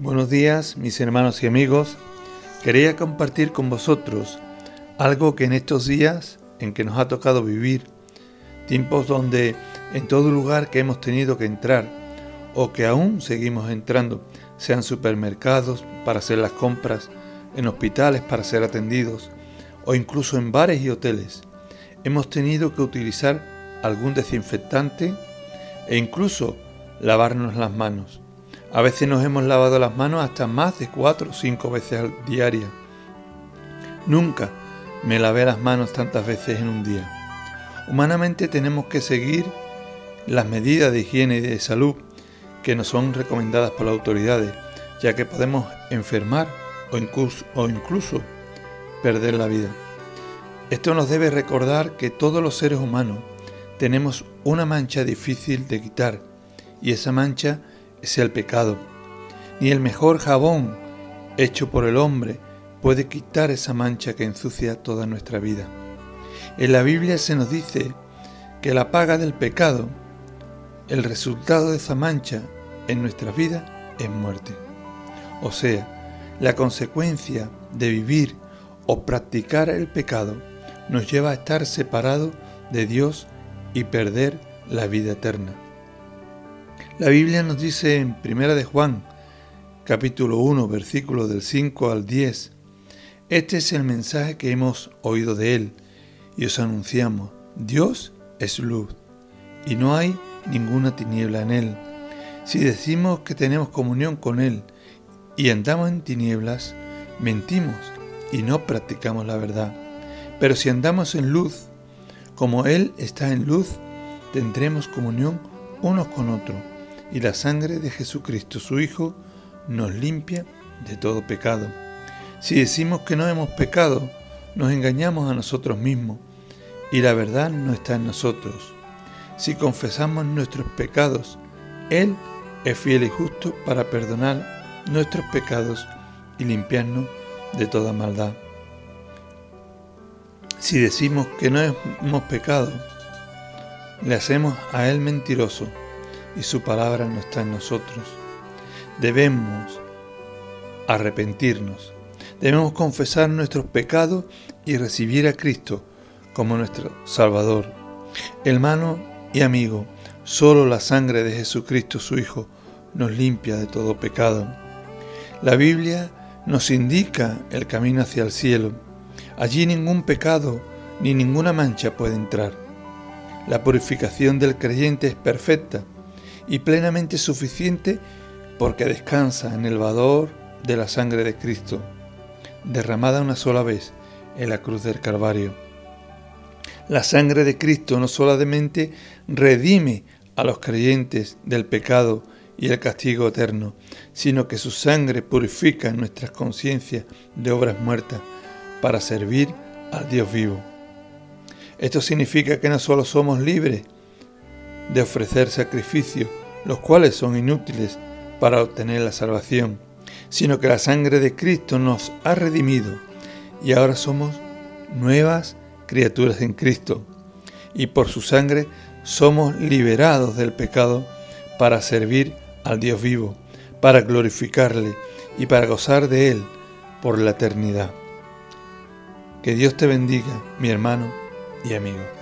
Buenos días, mis hermanos y amigos. Quería compartir con vosotros algo que en estos días en que nos ha tocado vivir, tiempos donde en todo lugar que hemos tenido que entrar o que aún seguimos entrando, sean supermercados para hacer las compras, en hospitales para ser atendidos o incluso en bares y hoteles, hemos tenido que utilizar algún desinfectante e incluso lavarnos las manos. A veces nos hemos lavado las manos hasta más de cuatro o cinco veces al diaria. Nunca me lavé las manos tantas veces en un día. Humanamente tenemos que seguir las medidas de higiene y de salud que nos son recomendadas por las autoridades, ya que podemos enfermar o incluso, o incluso perder la vida. Esto nos debe recordar que todos los seres humanos tenemos una mancha difícil de quitar y esa mancha es el pecado. Ni el mejor jabón hecho por el hombre puede quitar esa mancha que ensucia toda nuestra vida. En la Biblia se nos dice que la paga del pecado, el resultado de esa mancha en nuestra vida es muerte. O sea, la consecuencia de vivir o practicar el pecado nos lleva a estar separados de Dios y perder la vida eterna. La Biblia nos dice en Primera de Juan, capítulo 1, versículo del 5 al 10, este es el mensaje que hemos oído de Él y os anunciamos, Dios es luz y no hay ninguna tiniebla en Él. Si decimos que tenemos comunión con Él y andamos en tinieblas, mentimos y no practicamos la verdad. Pero si andamos en luz, como Él está en luz, tendremos comunión unos con otros y la sangre de Jesucristo, su Hijo, nos limpia de todo pecado. Si decimos que no hemos pecado, nos engañamos a nosotros mismos y la verdad no está en nosotros. Si confesamos nuestros pecados, Él es fiel y justo para perdonar nuestros pecados y limpiarnos de toda maldad. Si decimos que no hemos pecado, le hacemos a Él mentiroso y su palabra no está en nosotros. Debemos arrepentirnos, debemos confesar nuestros pecados y recibir a Cristo como nuestro Salvador. Hermano y amigo, solo la sangre de Jesucristo su Hijo nos limpia de todo pecado. La Biblia nos indica el camino hacia el cielo. Allí ningún pecado ni ninguna mancha puede entrar. La purificación del creyente es perfecta y plenamente suficiente porque descansa en el valor de la sangre de Cristo, derramada una sola vez en la cruz del Calvario. La sangre de Cristo no solamente redime a los creyentes del pecado y el castigo eterno, sino que su sangre purifica nuestras conciencias de obras muertas para servir al Dios vivo. Esto significa que no solo somos libres de ofrecer sacrificios, los cuales son inútiles para obtener la salvación, sino que la sangre de Cristo nos ha redimido y ahora somos nuevas criaturas en Cristo, y por su sangre somos liberados del pecado para servir al Dios vivo, para glorificarle y para gozar de Él por la eternidad. Que Dios te bendiga, mi hermano y amigo.